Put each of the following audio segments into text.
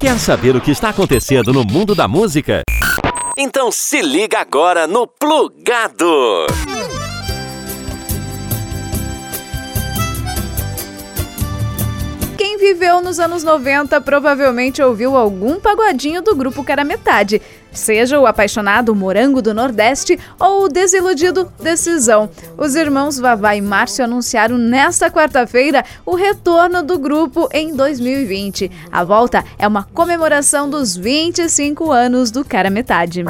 Quer saber o que está acontecendo no mundo da música? Então se liga agora no Plugado! Viveu nos anos 90 provavelmente ouviu algum pagodinho do grupo Cara Metade, seja o apaixonado Morango do Nordeste ou o desiludido Decisão. Os irmãos Vavá e Márcio anunciaram nesta quarta-feira o retorno do grupo em 2020. A volta é uma comemoração dos 25 anos do Cara Metade.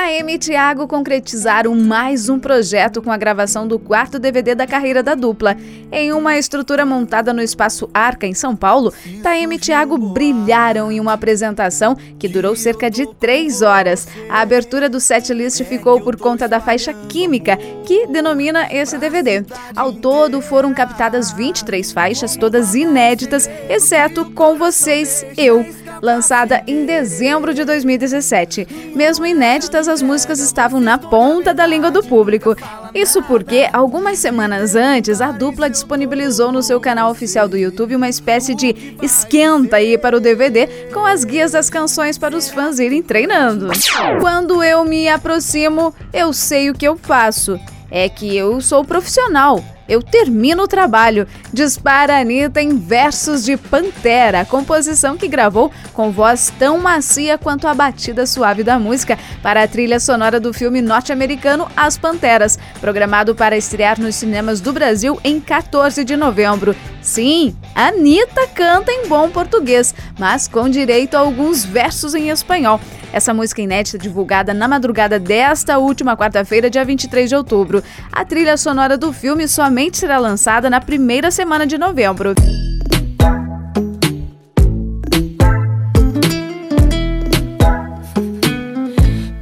Taeme e Thiago concretizaram mais um projeto com a gravação do quarto DVD da carreira da dupla. Em uma estrutura montada no Espaço Arca, em São Paulo, Taeme e Thiago brilharam em uma apresentação que durou cerca de três horas. A abertura do setlist ficou por conta da faixa Química, que denomina esse DVD. Ao todo, foram captadas 23 faixas, todas inéditas, exceto Com Vocês, Eu lançada em dezembro de 2017. Mesmo inéditas, as músicas estavam na ponta da língua do público. Isso porque, algumas semanas antes, a dupla disponibilizou no seu canal oficial do YouTube uma espécie de esquenta aí para o DVD com as guias das canções para os fãs irem treinando. Quando eu me aproximo, eu sei o que eu faço. É que eu sou profissional eu termino o trabalho. Dispara Anitta em versos de Pantera, composição que gravou com voz tão macia quanto a batida suave da música para a trilha sonora do filme norte-americano As Panteras, programado para estrear nos cinemas do Brasil em 14 de novembro. Sim, Anitta canta em bom português, mas com direito a alguns versos em espanhol. Essa música inédita divulgada na madrugada desta última quarta-feira, dia 23 de outubro. A trilha sonora do filme somente será lançada na primeira semana de novembro.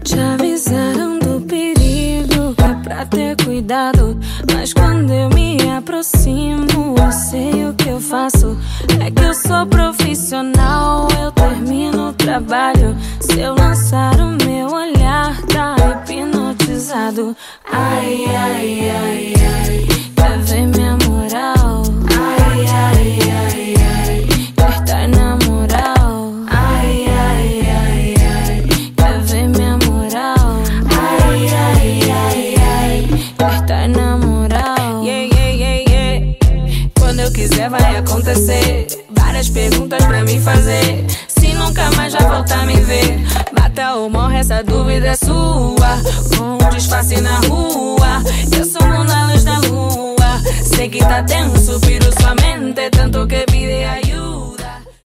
Te avisaram do perigo, é pra ter cuidado. Mas quando eu me aproximo, eu sei o que eu faço. É que eu sou profissional, eu termino o trabalho. Se eu lançar o meu olhar, tá hipnotizado. Ai, ai, ai. Acontecer. Várias perguntas pra me fazer. Se nunca mais já voltar me ver. Mata ou morre, essa dúvida é sua. Com um disfarce na rua. Eu sumo na luz da lua. Sei que tá tenso, piro sua